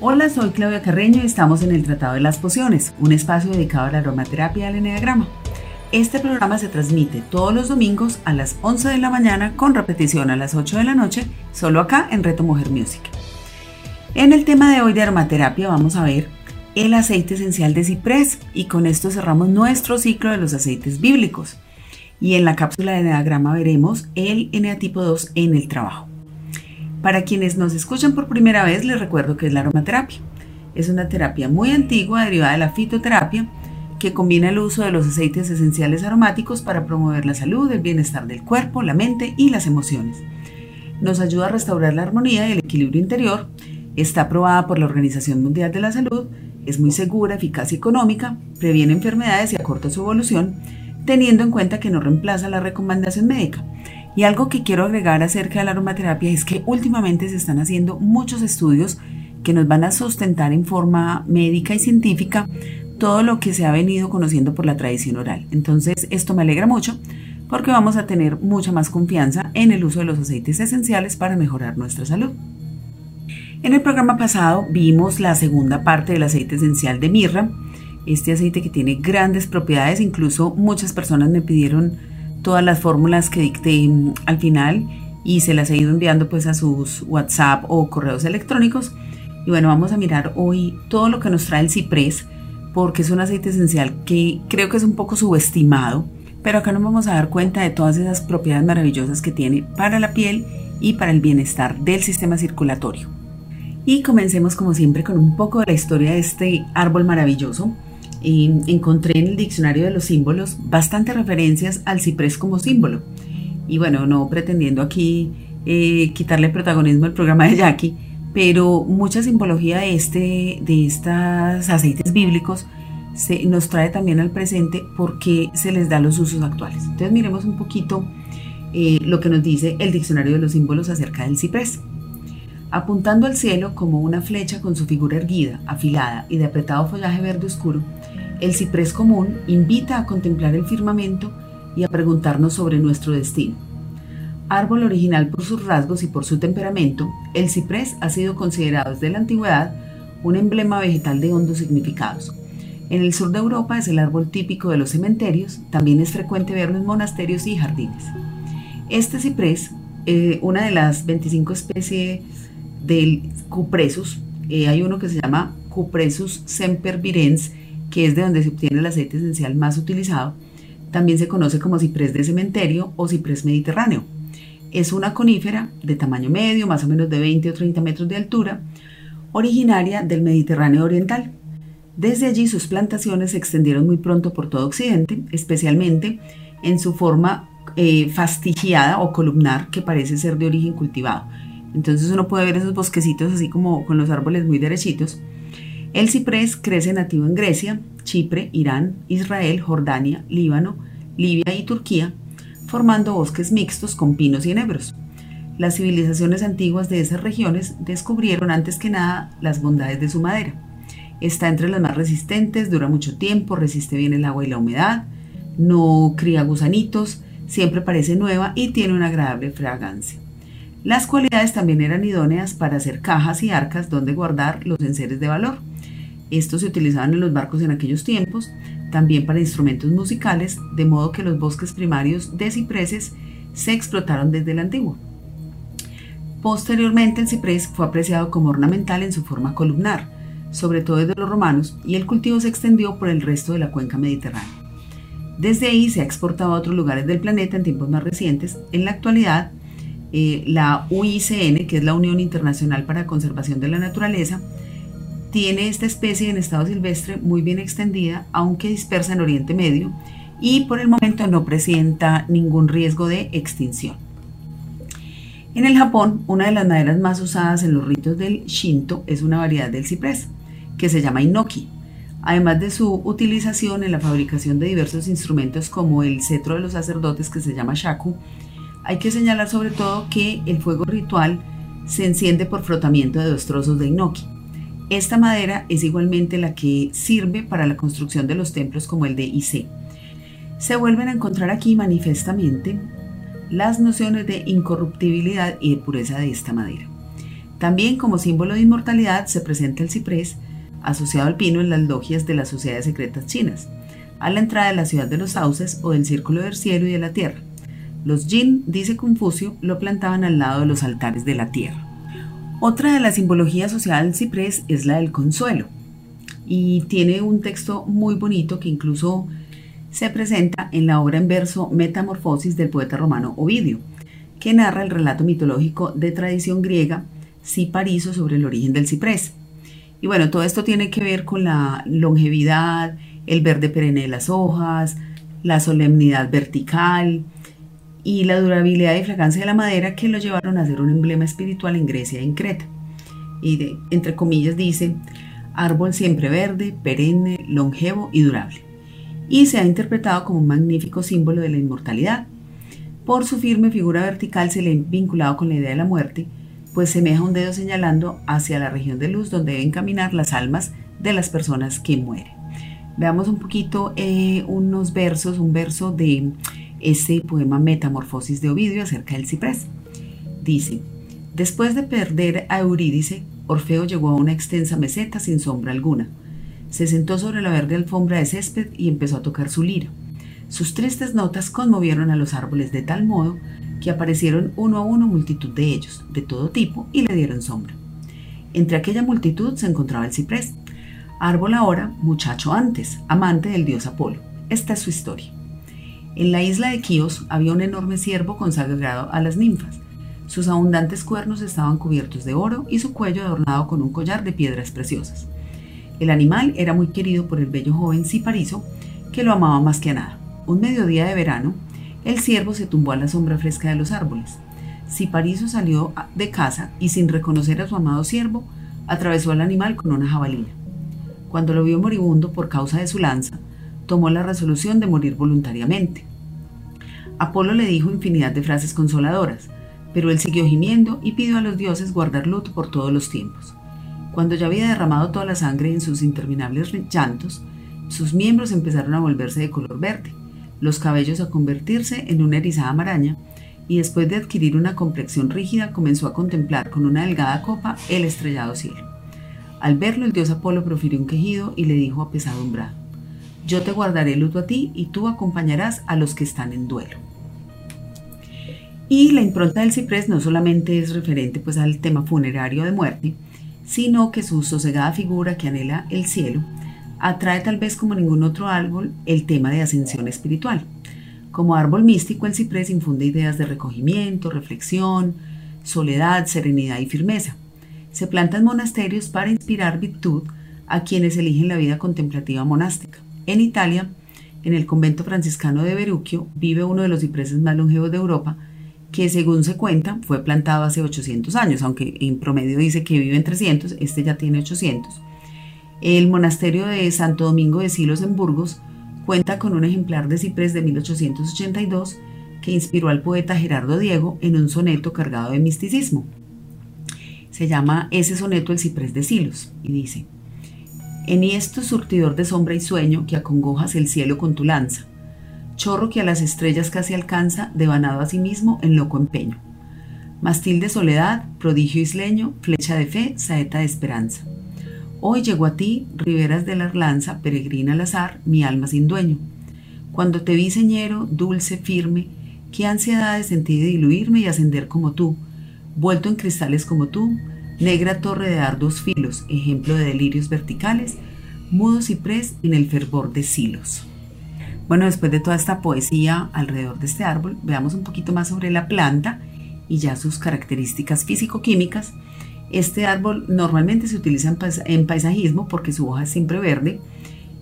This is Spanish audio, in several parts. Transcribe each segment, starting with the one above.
Hola, soy Claudia Carreño y estamos en el Tratado de las Pociones, un espacio dedicado a la aromaterapia y al eneagrama. Este programa se transmite todos los domingos a las 11 de la mañana con repetición a las 8 de la noche, solo acá en Reto Mujer Music. En el tema de hoy de aromaterapia vamos a ver el aceite esencial de ciprés y con esto cerramos nuestro ciclo de los aceites bíblicos. Y en la cápsula de diagrama veremos el eneatipo 2 en el trabajo. Para quienes nos escuchan por primera vez, les recuerdo que es la aromaterapia. Es una terapia muy antigua derivada de la fitoterapia que combina el uso de los aceites esenciales aromáticos para promover la salud, el bienestar del cuerpo, la mente y las emociones. Nos ayuda a restaurar la armonía y el equilibrio interior. Está aprobada por la Organización Mundial de la Salud es muy segura, eficaz y económica, previene enfermedades y acorta su evolución, teniendo en cuenta que no reemplaza la recomendación médica. Y algo que quiero agregar acerca de la aromaterapia es que últimamente se están haciendo muchos estudios que nos van a sustentar en forma médica y científica todo lo que se ha venido conociendo por la tradición oral. Entonces, esto me alegra mucho porque vamos a tener mucha más confianza en el uso de los aceites esenciales para mejorar nuestra salud. En el programa pasado vimos la segunda parte del aceite esencial de mirra, este aceite que tiene grandes propiedades, incluso muchas personas me pidieron todas las fórmulas que dicté mm, al final y se las he ido enviando pues a sus WhatsApp o correos electrónicos. Y bueno, vamos a mirar hoy todo lo que nos trae el ciprés, porque es un aceite esencial que creo que es un poco subestimado, pero acá nos vamos a dar cuenta de todas esas propiedades maravillosas que tiene para la piel y para el bienestar del sistema circulatorio. Y comencemos como siempre con un poco de la historia de este árbol maravilloso. Y encontré en el diccionario de los símbolos bastantes referencias al ciprés como símbolo. Y bueno, no pretendiendo aquí eh, quitarle protagonismo al programa de Jackie, pero mucha simbología de, este, de estos aceites bíblicos se nos trae también al presente porque se les da los usos actuales. Entonces miremos un poquito eh, lo que nos dice el diccionario de los símbolos acerca del ciprés. Apuntando al cielo como una flecha con su figura erguida, afilada y de apretado follaje verde oscuro, el ciprés común invita a contemplar el firmamento y a preguntarnos sobre nuestro destino. Árbol original por sus rasgos y por su temperamento, el ciprés ha sido considerado desde la antigüedad un emblema vegetal de hondos significados. En el sur de Europa es el árbol típico de los cementerios, también es frecuente verlo en monasterios y jardines. Este ciprés, eh, una de las 25 especies del Cupresus. Eh, hay uno que se llama Cupresus sempervirens, que es de donde se obtiene el aceite esencial más utilizado. También se conoce como ciprés de cementerio o ciprés mediterráneo. Es una conífera de tamaño medio, más o menos de 20 o 30 metros de altura, originaria del Mediterráneo oriental. Desde allí sus plantaciones se extendieron muy pronto por todo Occidente, especialmente en su forma eh, fastigiada o columnar que parece ser de origen cultivado. Entonces uno puede ver esos bosquecitos así como con los árboles muy derechitos. El ciprés crece nativo en Grecia, Chipre, Irán, Israel, Jordania, Líbano, Libia y Turquía, formando bosques mixtos con pinos y enebros. Las civilizaciones antiguas de esas regiones descubrieron antes que nada las bondades de su madera. Está entre las más resistentes, dura mucho tiempo, resiste bien el agua y la humedad, no cría gusanitos, siempre parece nueva y tiene una agradable fragancia. Las cualidades también eran idóneas para hacer cajas y arcas donde guardar los enseres de valor. Estos se utilizaban en los barcos en aquellos tiempos, también para instrumentos musicales, de modo que los bosques primarios de cipreses se explotaron desde el antiguo. Posteriormente el ciprés fue apreciado como ornamental en su forma columnar, sobre todo desde los romanos, y el cultivo se extendió por el resto de la cuenca mediterránea. Desde ahí se ha exportado a otros lugares del planeta en tiempos más recientes. En la actualidad, eh, la UICN, que es la Unión Internacional para la Conservación de la Naturaleza, tiene esta especie en estado silvestre muy bien extendida, aunque dispersa en Oriente Medio, y por el momento no presenta ningún riesgo de extinción. En el Japón, una de las maderas más usadas en los ritos del Shinto es una variedad del ciprés, que se llama Inoki. además de su utilización en la fabricación de diversos instrumentos como el cetro de los sacerdotes que se llama shaku, hay que señalar sobre todo que el fuego ritual se enciende por frotamiento de dos trozos de inoki. Esta madera es igualmente la que sirve para la construcción de los templos como el de Ise. Se vuelven a encontrar aquí manifiestamente las nociones de incorruptibilidad y de pureza de esta madera. También como símbolo de inmortalidad se presenta el ciprés, asociado al pino en las logias de las sociedades secretas chinas, a la entrada de la ciudad de los sauces o del círculo del cielo y de la tierra. Los Jin, dice Confucio, lo plantaban al lado de los altares de la tierra. Otra de las simbologías asociadas al ciprés es la del consuelo, y tiene un texto muy bonito que incluso se presenta en la obra en verso Metamorfosis del poeta romano Ovidio, que narra el relato mitológico de tradición griega Cipariso sobre el origen del ciprés. Y bueno, todo esto tiene que ver con la longevidad, el verde perenne de las hojas, la solemnidad vertical y la durabilidad y fragancia de la madera que lo llevaron a ser un emblema espiritual en Grecia y en Creta. Y de, entre comillas dice, árbol siempre verde, perenne, longevo y durable. Y se ha interpretado como un magnífico símbolo de la inmortalidad. Por su firme figura vertical se le ha vinculado con la idea de la muerte pues semeja un dedo señalando hacia la región de luz donde deben caminar las almas de las personas que mueren. Veamos un poquito eh, unos versos, un verso de ese poema Metamorfosis de Ovidio acerca del ciprés. Dice, después de perder a Eurídice, Orfeo llegó a una extensa meseta sin sombra alguna. Se sentó sobre la verde alfombra de césped y empezó a tocar su lira. Sus tristes notas conmovieron a los árboles de tal modo que aparecieron uno a uno multitud de ellos, de todo tipo, y le dieron sombra. Entre aquella multitud se encontraba el ciprés, árbol ahora, muchacho antes, amante del dios Apolo. Esta es su historia. En la isla de Quíos había un enorme ciervo consagrado a las ninfas. Sus abundantes cuernos estaban cubiertos de oro y su cuello adornado con un collar de piedras preciosas. El animal era muy querido por el bello joven Cipariso, que lo amaba más que a nada. Un mediodía de verano, el ciervo se tumbó a la sombra fresca de los árboles. Cipariso salió de casa y sin reconocer a su amado ciervo, atravesó al animal con una jabalina. Cuando lo vio moribundo por causa de su lanza, tomó la resolución de morir voluntariamente. Apolo le dijo infinidad de frases consoladoras, pero él siguió gimiendo y pidió a los dioses guardar luto por todos los tiempos. Cuando ya había derramado toda la sangre en sus interminables llantos, sus miembros empezaron a volverse de color verde, los cabellos a convertirse en una erizada maraña, y después de adquirir una complexión rígida comenzó a contemplar con una delgada copa el estrellado cielo. Al verlo el dios Apolo profirió un quejido y le dijo apesadumbrado, Yo te guardaré luto a ti y tú acompañarás a los que están en duelo. Y la impronta del ciprés no solamente es referente pues al tema funerario de muerte, sino que su sosegada figura que anhela el cielo atrae tal vez como ningún otro árbol el tema de ascensión espiritual. Como árbol místico, el ciprés infunde ideas de recogimiento, reflexión, soledad, serenidad y firmeza. Se planta en monasterios para inspirar virtud a quienes eligen la vida contemplativa monástica. En Italia, en el convento franciscano de Berucchio, vive uno de los cipreses más longevos de Europa, que según se cuenta fue plantado hace 800 años, aunque en promedio dice que vive en 300, este ya tiene 800 el monasterio de Santo Domingo de Silos en Burgos cuenta con un ejemplar de ciprés de 1882 que inspiró al poeta Gerardo Diego en un soneto cargado de misticismo. Se llama ese soneto El ciprés de Silos y dice, Enhiesto surtidor de sombra y sueño que acongojas el cielo con tu lanza, chorro que a las estrellas casi alcanza, devanado a sí mismo en loco empeño. Mastil de soledad, prodigio isleño, flecha de fe, saeta de esperanza. Hoy llegó a ti, riberas de la Arlanza, peregrina al azar, mi alma sin dueño. Cuando te vi señero, dulce, firme, qué ansiedad de diluirme y ascender como tú, vuelto en cristales como tú, negra torre de ardos filos, ejemplo de delirios verticales, mudo ciprés en el fervor de silos. Bueno, después de toda esta poesía alrededor de este árbol, veamos un poquito más sobre la planta y ya sus características físico-químicas este árbol normalmente se utiliza en, paisajismo porque su hoja es siempre verde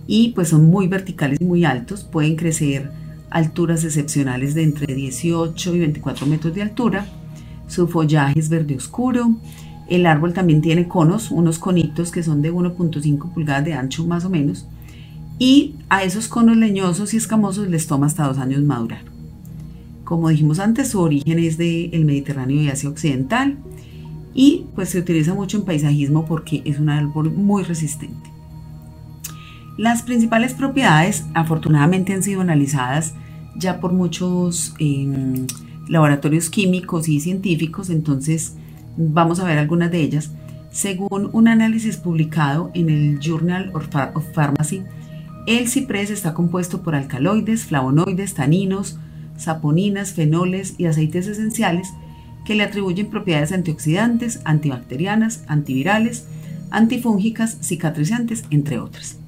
y pues son muy verticales y muy altos. Pueden crecer alturas excepcionales de entre 18 y 24 metros de altura. Su follaje es verde oscuro. El árbol también tiene conos, unos conitos que son de 1.5 pulgadas de ancho más o menos. Y a esos conos leñosos y escamosos les toma hasta dos años madurar. Como dijimos antes, su origen es del Mediterráneo y Asia Occidental y pues se utiliza mucho en paisajismo porque es un árbol muy resistente. Las principales propiedades afortunadamente han sido analizadas ya por muchos em, laboratorios químicos y científicos, entonces vamos a ver algunas de ellas. Según un análisis publicado en el Journal of Pharmacy, el ciprés está compuesto por alcaloides, flavonoides, taninos, saponinas, fenoles y aceites esenciales que le atribuyen propiedades antioxidantes, antibacterianas, antivirales, antifúngicas, cicatrizantes, entre otras.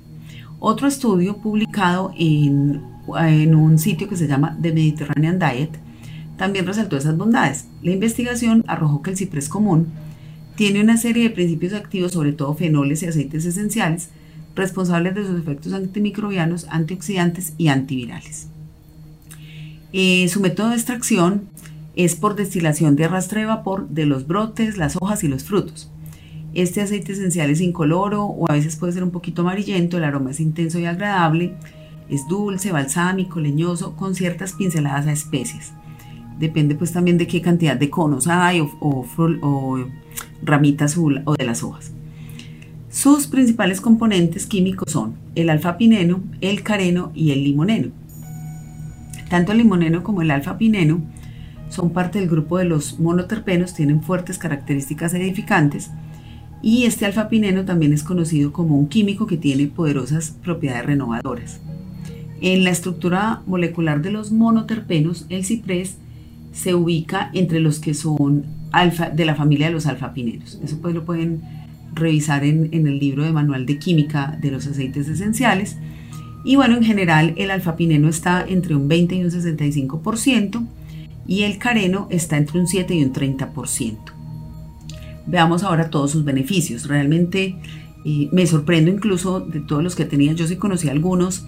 Otro estudio publicado en, en, un sitio que se llama The Mediterranean Diet también resaltó esas bondades. La investigación arrojó que el ciprés común tiene una serie de principios activos, sobre todo fenoles y aceites esenciales, responsables de sus efectos antimicrobianos, antioxidantes y antivirales. Eh, su método de extracción es por destilación de arrastre de vapor de los brotes, las hojas y los frutos. Este aceite esencial es incoloro o a veces puede ser un poquito amarillento, el aroma es intenso y agradable, es dulce, balsámico, leñoso, con ciertas pinceladas a especies. Depende pues también de qué cantidad de conos hay o, o ramitas o de las hojas. Sus principales componentes químicos son el alfa-pineno, el careno y el limoneno. Tanto el limoneno como el alfa-pineno son parte del grupo de los monoterpenos, tienen fuertes características edificantes y este alfa-pineno también es conocido como un químico que tiene poderosas propiedades renovadoras. En la estructura molecular de los monoterpenos, el ciprés se ubica entre los que son alfa, de la familia de los alfa-pinenos. Eso pues lo pueden revisar en, el libro de manual de química de los aceites esenciales. Y bueno, en general el alfapineno está entre un 20 y un 65% y el careno está entre un 7 y un 30%. Veamos ahora todos sus beneficios. Realmente eh, me sorprendo incluso de todos los que tenía. Yo sí conocí algunos.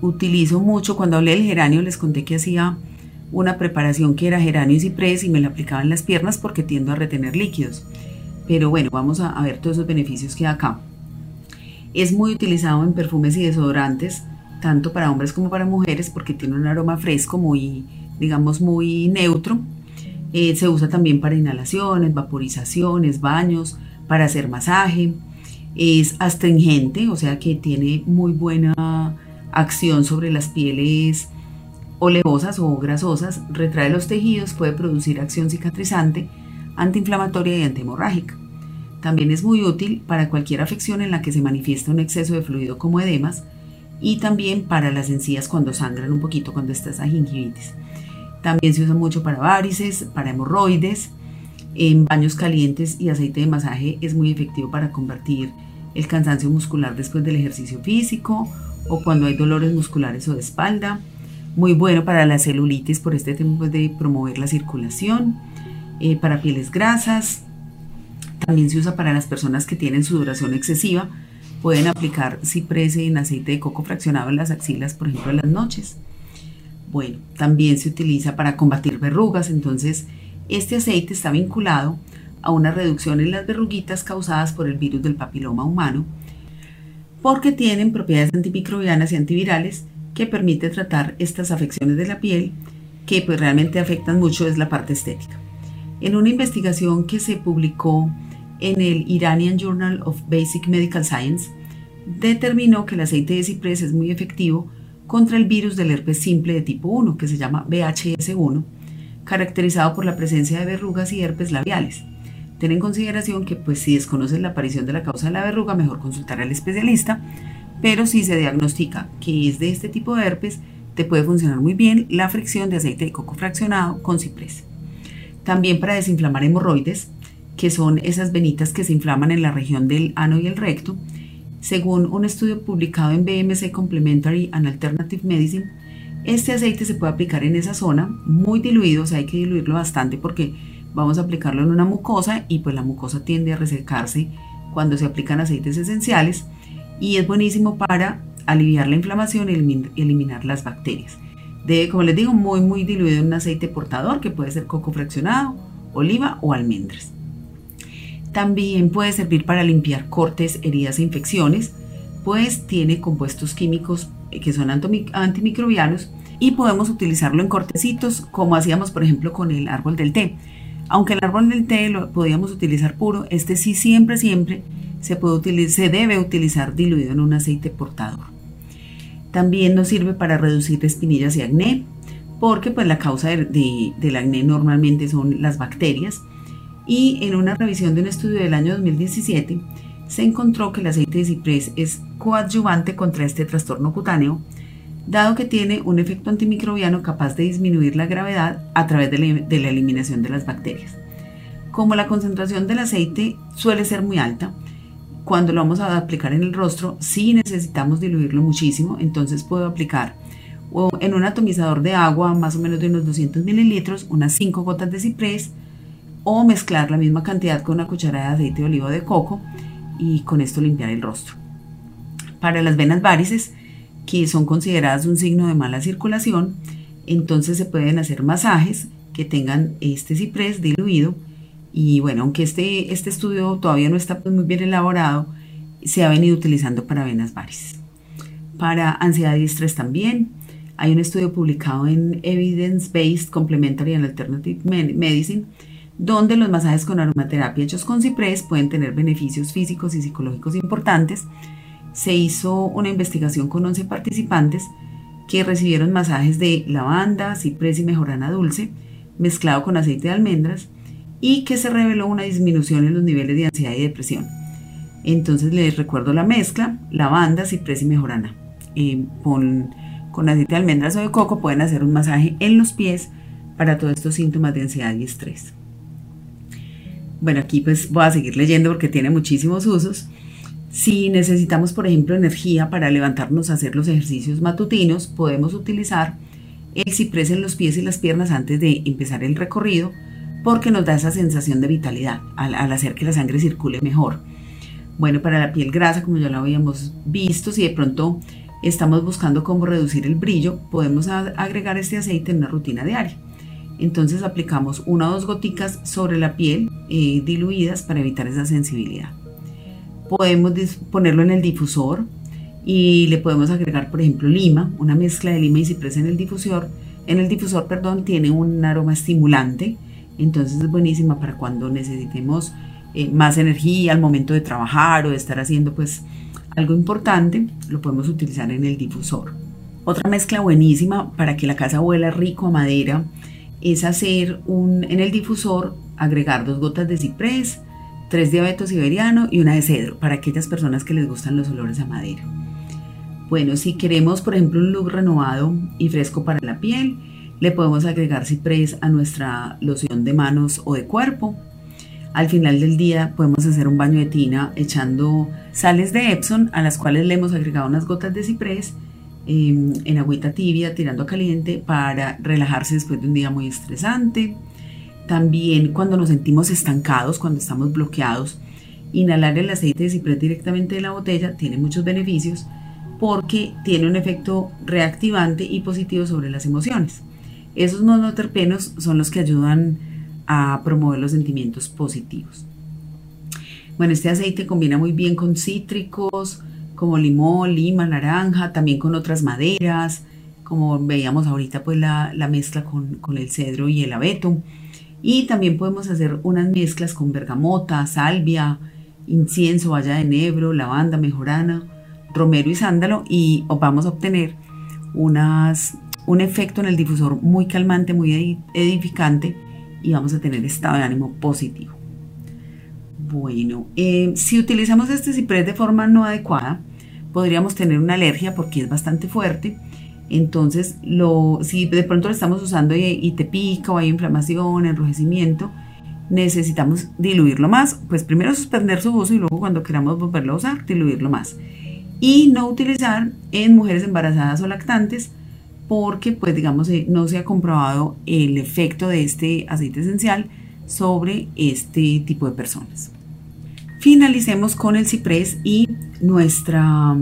Utilizo mucho. Cuando hablé del geranio les conté que hacía una preparación que era geranio y ciprés y me la aplicaba en las piernas porque tiendo a retener líquidos. Pero bueno, vamos a, ver todos esos beneficios que hay acá. Es muy utilizado en perfumes y desodorantes, tanto para hombres como para mujeres, porque tiene un aroma fresco, muy, digamos, muy neutro. Eh, se usa también para inhalaciones, vaporizaciones, baños, para hacer masaje. Es astringente, o sea que tiene muy buena acción sobre las pieles olevosas o grasosas, retrae los tejidos, puede producir acción cicatrizante, antiinflamatoria y antihemorrágica. También es muy útil para cualquier afección en la que se manifiesta un exceso de fluido como edemas y también para las encías cuando sangran un poquito cuando está esa gingivitis. También se usa mucho para varices, para hemorroides, en baños calientes y aceite de masaje es muy efectivo para combatir el cansancio muscular después del ejercicio físico o cuando hay dolores musculares o de espalda. Muy bueno para la celulitis por este tema de promover la circulación eh, para pieles grasas. También se usa para las personas que tienen sudoración excesiva. Pueden aplicar ciprese en aceite de coco fraccionado en las axilas, por ejemplo, en las noches. Bueno, también se utiliza para combatir verrugas. Entonces, este aceite está vinculado a una reducción en las verruguitas causadas por el virus del papiloma humano, porque tienen propiedades antimicrobianas y antivirales que permite tratar estas afecciones de la piel que pues realmente afectan mucho es la parte estética. En una investigación que se publicó en el Iranian Journal of Basic Medical Science, determinó que el aceite de ciprés es muy efectivo contra el virus del herpes simple de tipo 1, que se llama VHS1, caracterizado por la presencia de verrugas y herpes labiales. Ten en consideración que pues, si desconoces la aparición de la causa de la verruga, mejor consultar al especialista, pero si se diagnostica que es de este tipo de herpes, te puede funcionar muy bien la fricción de aceite de coco fraccionado con ciprés. También para desinflamar hemorroides, que son esas venitas que se inflaman en la región del ano y el recto. Según un estudio publicado en BMC Complementary and Alternative Medicine, este aceite se puede aplicar en esa zona muy diluido, o sea, hay que diluirlo bastante porque vamos a aplicarlo en una mucosa y pues la mucosa tiende a resecarse cuando se aplican aceites esenciales y es buenísimo para aliviar la inflamación y eliminar las bacterias. Debe, como les digo, muy muy diluido en un aceite portador que puede ser coco fraccionado, oliva o almendras. También puede servir para limpiar cortes, heridas e infecciones, pues tiene compuestos químicos que son antimicrobianos y podemos utilizarlo en cortecitos como hacíamos por ejemplo con el árbol del té. Aunque el árbol del té lo podíamos utilizar puro, este sí siempre, siempre se debe utilizar diluido en un aceite portador. También nos sirve para reducir espinillas y acné, porque pues la causa del acné normalmente son las bacterias. Y en una revisión de un estudio del año 2017 se encontró que el aceite de ciprés es coadyuvante contra este trastorno cutáneo, dado que tiene un efecto antimicrobiano capaz de disminuir la gravedad a través de la, eliminación de las bacterias. Como la concentración del aceite suele ser muy alta, cuando lo vamos a aplicar en el rostro, sí necesitamos diluirlo muchísimo, entonces puedo aplicar en un atomizador de agua, más o menos de unos 200 mililitros, unas 5 gotas de ciprés, o mezclar la misma cantidad con una cucharada de aceite de oliva de coco y con esto limpiar el rostro. Para las venas varices, que son consideradas un signo de mala circulación, entonces se pueden hacer masajes que tengan este ciprés diluido y bueno, aunque este, este estudio todavía no está muy bien elaborado, se ha venido utilizando para venas varices. Para ansiedad y estrés también. Hay un estudio publicado en Evidence Based Complementary and Alternative Medicine, donde los masajes con aromaterapia hechos con ciprés pueden tener beneficios físicos y psicológicos importantes. Se hizo una investigación con 11 participantes que recibieron masajes de lavanda, ciprés y mejorana dulce, mezclado con aceite de almendras, y que se reveló una disminución en los niveles de ansiedad y depresión. Entonces les recuerdo la mezcla, lavanda, ciprés y mejorana. Eh, con, con aceite de almendras o de coco pueden hacer un masaje en los pies para todos estos síntomas de ansiedad y estrés. Bueno, aquí pues voy a seguir leyendo porque tiene muchísimos usos. Si necesitamos, por ejemplo, energía para levantarnos a hacer los ejercicios matutinos, podemos utilizar el ciprés en los pies y las piernas antes de empezar el recorrido porque nos da esa sensación de vitalidad al, hacer que la sangre circule mejor. Bueno, para la piel grasa, como ya lo habíamos visto, si de pronto estamos buscando cómo reducir el brillo, podemos agregar este aceite en una rutina diaria. Entonces aplicamos una o dos goticas sobre la piel eh, diluidas para evitar esa sensibilidad. Podemos ponerlo en el difusor y le podemos agregar, por ejemplo, lima, una mezcla de lima y ciprés en el difusor. En el difusor, perdón, tiene un aroma estimulante entonces es buenísima para cuando necesitemos eh, más energía al momento de trabajar o de estar haciendo pues algo importante, lo podemos utilizar en el difusor. Otra mezcla buenísima para que la casa huela rico a madera es hacer un, en el difusor, agregar dos gotas de ciprés, tres de abeto siberiano y una de cedro para aquellas personas que les gustan los olores a madera. Bueno, si queremos, por ejemplo, un look renovado y fresco para la piel, le podemos agregar ciprés a nuestra loción de manos o de cuerpo. Al final del día podemos hacer un baño de tina echando sales de Epsom a las cuales le hemos agregado unas gotas de ciprés em, en agüita tibia tirando a caliente para relajarse después de un día muy estresante. También cuando nos sentimos estancados, cuando estamos bloqueados, inhalar el aceite de ciprés directamente de la botella tiene muchos beneficios porque tiene un efecto reactivante y positivo sobre las emociones. Esos monoterpenos son los que ayudan a promover los sentimientos positivos. Bueno, este aceite combina muy bien con cítricos como limón, lima, naranja, también con otras maderas, como veíamos ahorita pues la, mezcla con, con, el cedro y el abeto. Y también podemos hacer unas mezclas con bergamota, salvia, incienso, valla de enebro, lavanda, mejorana, romero y sándalo y vamos a obtener unas un efecto en el difusor muy calmante, muy edificante y vamos a tener estado de ánimo positivo. Bueno, eh, si utilizamos este ciprés de forma no adecuada, podríamos tener una alergia porque es bastante fuerte. Entonces, lo, si de pronto lo estamos usando y, te pica o hay inflamación, enrojecimiento, necesitamos diluirlo más. Pues primero suspender su uso y luego cuando queramos volverlo a usar, diluirlo más. Y no utilizar en mujeres embarazadas o lactantes porque pues digamos eh, no se ha comprobado el efecto de este aceite esencial sobre este tipo de personas. Finalicemos con el ciprés y nuestra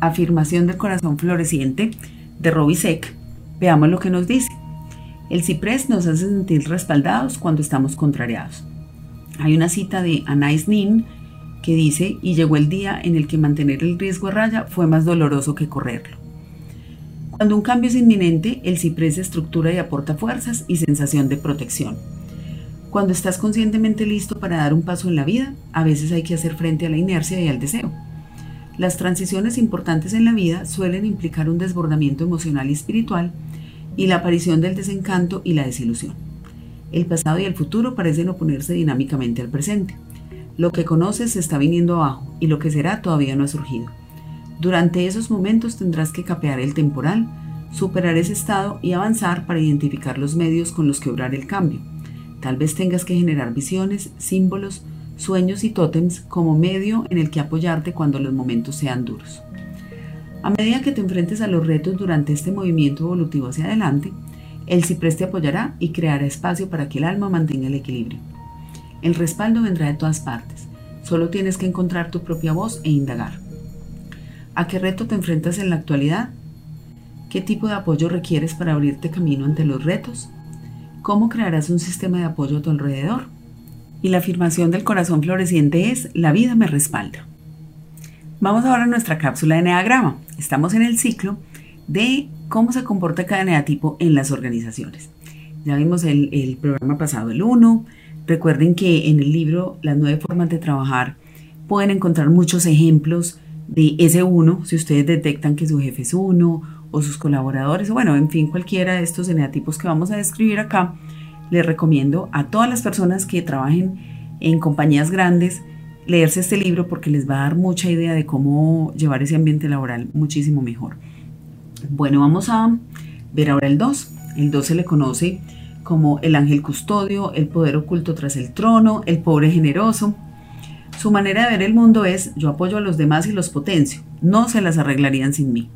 afirmación del corazón floreciente de Robisek. Veamos lo que nos dice. El ciprés nos hace sentir respaldados cuando estamos contrariados. Hay una cita de Anais Nin que dice, y llegó el día en el que mantener el riesgo a raya fue más doloroso que correrlo. Cuando un cambio es inminente, el ciprés estructura y aporta fuerzas y sensación de protección. Cuando estás conscientemente listo para dar un paso en la vida, a veces hay que hacer frente a la inercia y al deseo. Las transiciones importantes en la vida suelen implicar un desbordamiento emocional y espiritual y la aparición del desencanto y la desilusión. El pasado y el futuro parecen oponerse dinámicamente al presente. Lo que conoces se está viniendo abajo y lo que será todavía no ha surgido. Durante esos momentos tendrás que capear el temporal, superar ese estado y avanzar para identificar los medios con los que obrar el cambio. Tal vez tengas que generar visiones, símbolos, sueños y tótems como medio en el que apoyarte cuando los momentos sean duros. A medida que te enfrentes a los retos durante este movimiento evolutivo hacia adelante, el ciprés te apoyará y creará espacio para que el alma mantenga el equilibrio. El respaldo vendrá de todas partes, solo tienes que encontrar tu propia voz e indagar. ¿A qué reto te enfrentas en la actualidad? ¿Qué tipo de apoyo requieres para abrirte camino ante los retos? ¿Cómo crearás un sistema de apoyo a tu alrededor? Y la afirmación del corazón floreciente es, la vida me respalda. Vamos ahora a nuestra cápsula de Enneagrama. Estamos en el ciclo de cómo se comporta cada eneatipo en las organizaciones. Ya vimos el, el programa pasado, el 1. Recuerden que en el libro Las nueve formas de trabajar pueden encontrar muchos ejemplos de ese 1, si ustedes detectan que su jefe es 1 o sus colaboradores, o bueno, en fin, cualquiera de estos eneatipos que vamos a describir acá, les recomiendo a todas las personas que trabajen en compañías grandes leerse este libro porque les va a dar mucha idea de cómo llevar ese ambiente laboral muchísimo mejor. Bueno, vamos a ver ahora el 2. El 2 se le conoce como el ángel custodio, el poder oculto tras el trono, el pobre generoso. Su manera de ver el mundo es yo apoyo a los demás y los potencio, no se las arreglarían sin mí.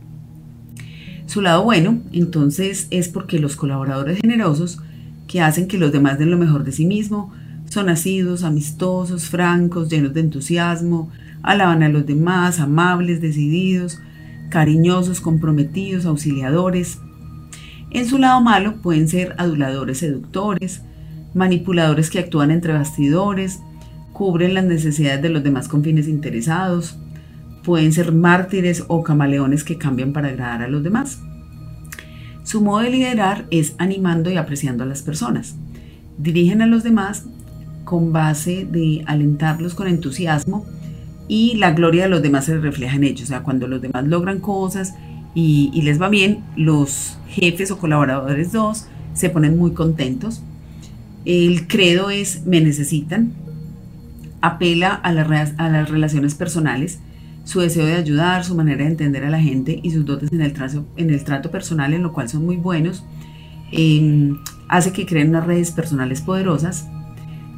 Su lado bueno, entonces, es porque los colaboradores generosos, que hacen que los demás den lo mejor de sí mismo, son nacidos, amistosos, francos, llenos de entusiasmo, alaban a los demás, amables, decididos, cariñosos, comprometidos, auxiliadores. En su lado malo pueden ser aduladores seductores, manipuladores que actúan entre bastidores, cubren las necesidades de los demás con fines interesados, pueden ser mártires o camaleones que cambian para agradar a los demás. Su modo de liderar es animando y apreciando a las personas. Dirigen a los demás con base de alentarlos con entusiasmo y la gloria de los demás se refleja en ellos. O sea, cuando los demás logran cosas y, les va bien, los jefes o colaboradores dos se ponen muy contentos. El credo es me necesitan, apela a, a las relaciones personales, su deseo de ayudar, su manera de entender a la gente y sus dotes en el, trato, en el trato personal, en lo cual son muy buenos, em, hace que creen unas redes personales poderosas.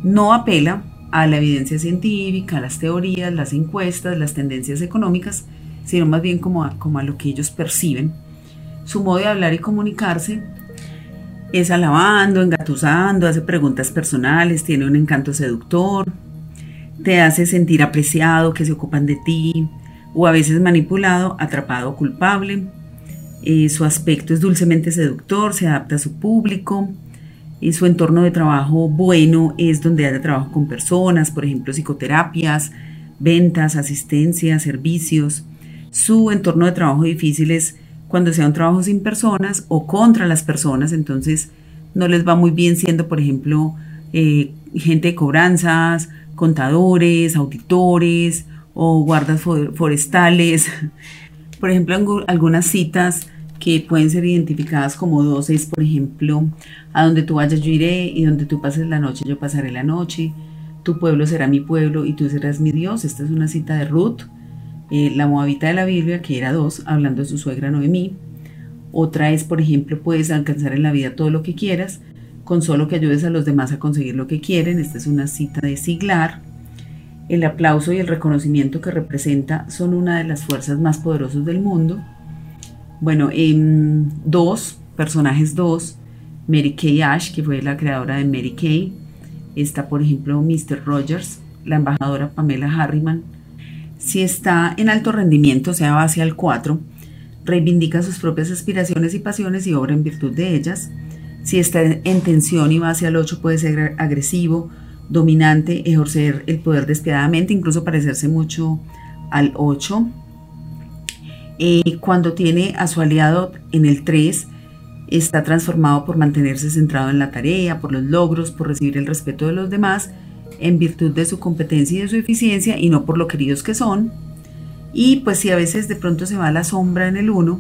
No apela a la evidencia científica, a las teorías, las encuestas, las tendencias económicas, sino más bien como a, como a lo que ellos perciben. Su modo de hablar y comunicarse es alabando, engatusando, hace preguntas personales, tiene un encanto seductor, te hace sentir apreciado, que se ocupan de ti, o a veces manipulado, atrapado culpable. Eh, su aspecto es dulcemente seductor, se adapta a su público, y su entorno de trabajo bueno es donde haya trabajo con personas, por ejemplo, psicoterapias, ventas, asistencia, servicios. Su entorno de trabajo difícil es cuando sea un trabajo sin personas o contra las personas, entonces no les va muy bien siendo, por ejemplo, eh, gente de cobranzas, contadores, auditores o guardas forestales. Por ejemplo, algunas citas que pueden ser identificadas como dos es, por ejemplo, a donde tú vayas yo iré y donde tú pases la noche yo pasaré la noche, tu pueblo será mi pueblo y tú serás mi Dios. Esta es una cita de Ruth, eh, la moabita de la Biblia, que era dos, hablando de su suegra Noemí. Otra es, por ejemplo, puedes alcanzar en la vida todo lo que quieras, con solo que ayudes a los demás a conseguir lo que quieren. Esta es una cita de Siglar. El aplauso y el reconocimiento que representa son una de las fuerzas más poderosas del mundo. Bueno, en dos, personajes dos, Mary Kay Ash, que fue la creadora de Mary Kay. Está, por ejemplo, Mr. Rogers, la embajadora Pamela Harriman. Si está en alto rendimiento, sea, hacia el 4, reivindica sus propias aspiraciones y pasiones y obra en virtud de ellas. Si está en tensión y va hacia el 8, puede ser agresivo, dominante, ejercer el poder despiadadamente, incluso parecerse mucho al 8. Eh, cuando tiene a su aliado en el 3, está transformado por mantenerse centrado en la tarea, por los logros, por recibir el respeto de los demás, en virtud de su competencia y de su eficiencia y no por lo queridos que son. Y pues si a veces de pronto se va a la sombra en el 1,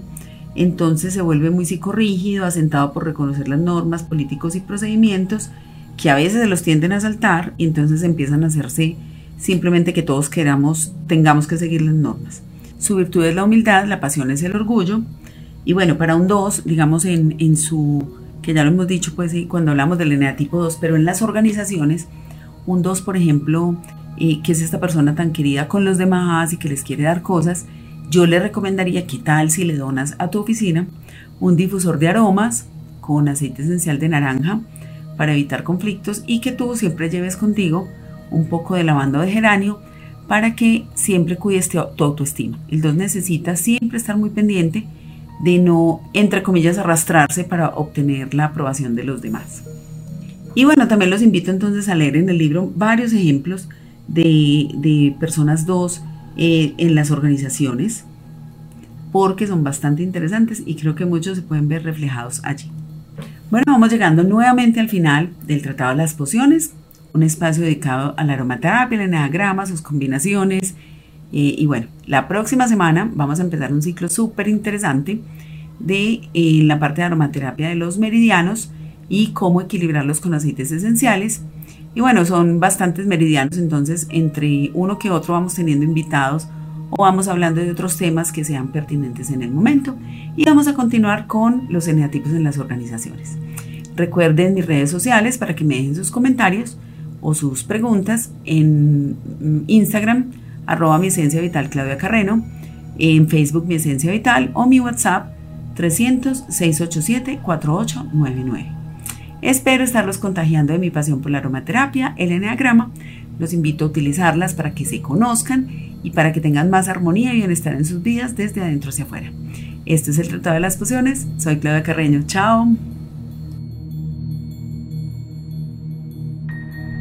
entonces se vuelve muy psicorrígido, asentado por reconocer las normas, políticos y procedimientos que a veces se los tienden a saltar y entonces empiezan a hacerse simplemente que todos queramos, tengamos que seguir las normas. Su virtud es la humildad, la pasión es el orgullo. Y bueno, para un 2, digamos en, en su, que ya lo hemos dicho pues cuando hablamos del eneatipo 2, pero en las organizaciones, un 2 por ejemplo, eh, que es esta persona tan querida con los demás y que les quiere dar cosas, yo le recomendaría que tal si le donas a tu oficina un difusor de aromas con aceite esencial de naranja para evitar conflictos y que tú siempre lleves contigo un poco de lavanda de geranio para que siempre cuides tu autoestima. El 2 necesita siempre estar muy pendiente de no, entre comillas, arrastrarse para obtener la aprobación de los demás. Y bueno, también los invito entonces a leer en el libro varios ejemplos de, personas 2 eh, en las organizaciones, porque son bastante interesantes y creo que muchos se pueden ver reflejados allí. Bueno, vamos llegando nuevamente al final del Tratado de las Pociones un espacio dedicado a la aromaterapia, el eneagrama, sus combinaciones. Eh, y bueno, la próxima semana vamos a empezar un ciclo súper interesante de eh, la parte de aromaterapia de los meridianos y cómo equilibrarlos con aceites esenciales. Y bueno, son bastantes meridianos, entonces entre uno que otro vamos teniendo invitados o vamos hablando de otros temas que sean pertinentes en el momento. Y vamos a continuar con los eneatipos en las organizaciones. Recuerden mis redes sociales para que me dejen sus comentarios o sus preguntas en Instagram, arroba mi esencia vital Claudia Carreno, en Facebook mi esencia vital o mi WhatsApp 300-687-4899. Espero estarlos contagiando de mi pasión por la aromaterapia, el eneagrama. Los invito a utilizarlas para que se conozcan y para que tengan más armonía y bienestar en sus vidas desde adentro hacia afuera. Este es el Tratado de las Pociones. Soy Claudia Carreño. Chao.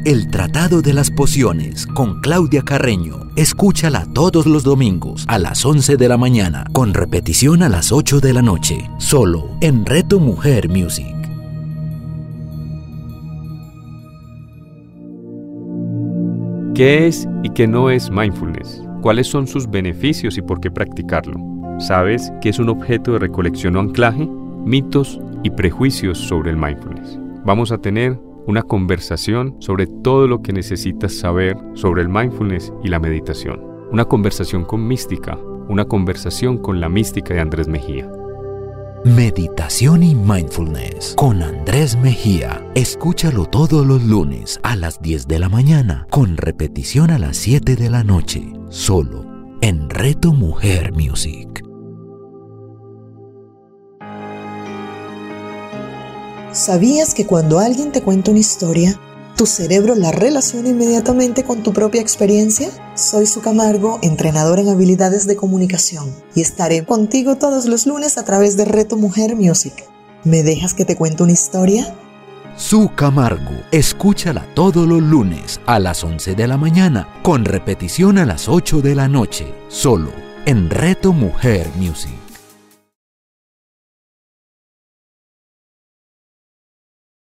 El Tratado de las Pociones con Claudia Carreño. Escúchala todos los domingos a las 11 de la mañana, con repetición a las 8 de la noche, solo en Reto Mujer Music. ¿Qué es y qué no es mindfulness? ¿Cuáles son sus beneficios y por qué practicarlo? ¿Sabes qué es un objeto de recolección o anclaje? Mitos y prejuicios sobre el mindfulness. Vamos a tener una conversación sobre todo lo que necesitas saber sobre el mindfulness y la meditación. Una conversación con mística, una conversación con la mística de Andrés Mejía. Meditación y Mindfulness con Andrés Mejía. Escúchalo todos los lunes a las 10 de la mañana, con repetición a las 7 de la noche, solo en Reto Mujer Music. ¿Sabías que cuando alguien te cuenta una historia, tu cerebro la relaciona inmediatamente con tu propia experiencia? Soy Su Camargo, entrenador en habilidades de comunicación, y estaré contigo todos los lunes a través de Reto Mujer Music. ¿Me dejas que te cuente una historia? Su Camargo, escúchala todos los lunes a las 11 de la mañana, con repetición a las 8 de la noche, solo en Reto Mujer Music.